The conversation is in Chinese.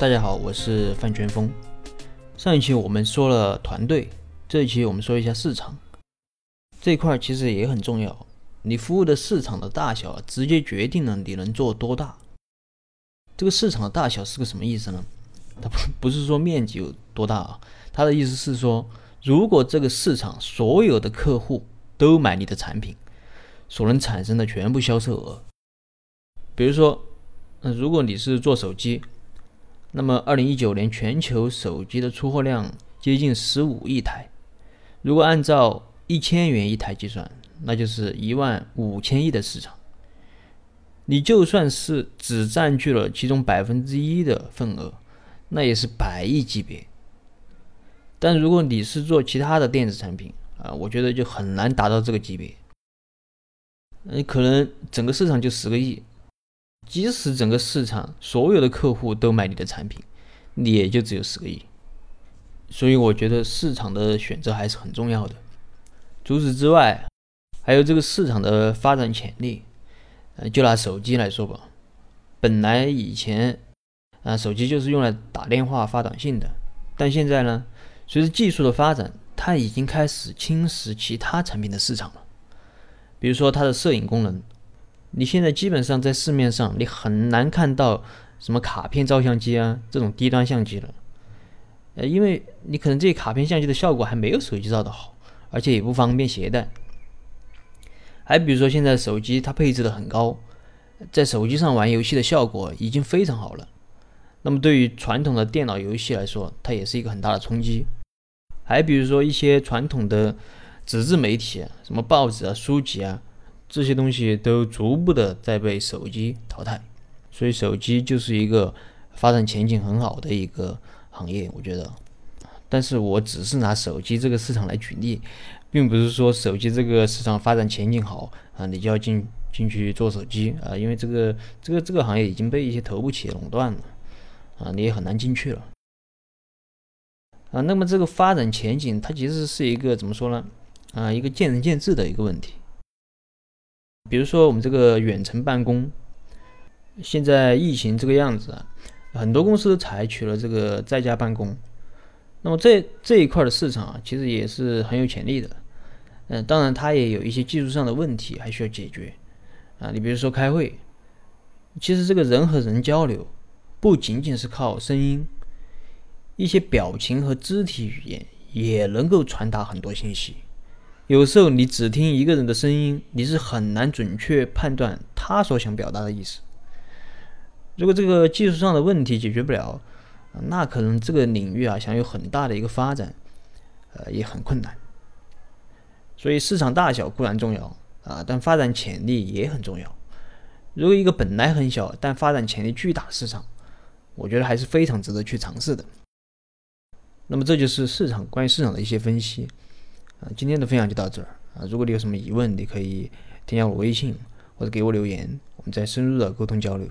大家好，我是范全峰。上一期我们说了团队，这一期我们说一下市场这一块，其实也很重要。你服务的市场的大小，直接决定了你能做多大。这个市场的大小是个什么意思呢？它不不是说面积有多大啊，它的意思是说，如果这个市场所有的客户都买你的产品，所能产生的全部销售额。比如说，那如果你是做手机。那么，二零一九年全球手机的出货量接近十五亿台。如果按照一千元一台计算，那就是一万五千亿的市场。你就算是只占据了其中百分之一的份额，那也是百亿级别。但如果你是做其他的电子产品啊，我觉得就很难达到这个级别。你可能整个市场就十个亿。即使整个市场所有的客户都买你的产品，你也就只有十个亿。所以我觉得市场的选择还是很重要的。除此之外，还有这个市场的发展潜力。呃，就拿手机来说吧，本来以前啊，手机就是用来打电话、发短信的，但现在呢，随着技术的发展，它已经开始侵蚀其他产品的市场了。比如说它的摄影功能。你现在基本上在市面上，你很难看到什么卡片照相机啊这种低端相机了，呃，因为你可能这卡片相机的效果还没有手机照的好，而且也不方便携带。还比如说现在手机它配置的很高，在手机上玩游戏的效果已经非常好了，那么对于传统的电脑游戏来说，它也是一个很大的冲击。还比如说一些传统的纸质媒体，什么报纸啊、书籍啊。这些东西都逐步的在被手机淘汰，所以手机就是一个发展前景很好的一个行业，我觉得。但是我只是拿手机这个市场来举例，并不是说手机这个市场发展前景好啊，你就要进进去做手机啊，因为这个这个这个行业已经被一些头部企业垄断了啊，你也很难进去了啊。那么这个发展前景，它其实是一个怎么说呢？啊，一个见仁见智的一个问题。比如说我们这个远程办公，现在疫情这个样子啊，很多公司采取了这个在家办公。那么这这一块的市场啊，其实也是很有潜力的。嗯，当然它也有一些技术上的问题还需要解决啊。你比如说开会，其实这个人和人交流不仅仅是靠声音，一些表情和肢体语言也能够传达很多信息。有时候你只听一个人的声音，你是很难准确判断他所想表达的意思。如果这个技术上的问题解决不了，那可能这个领域啊想有很大的一个发展，呃也很困难。所以市场大小固然重要啊，但发展潜力也很重要。如果一个本来很小但发展潜力巨大的市场，我觉得还是非常值得去尝试的。那么这就是市场关于市场的一些分析。啊，今天的分享就到这儿啊！如果你有什么疑问，你可以添加我微信或者给我留言，我们再深入的沟通交流。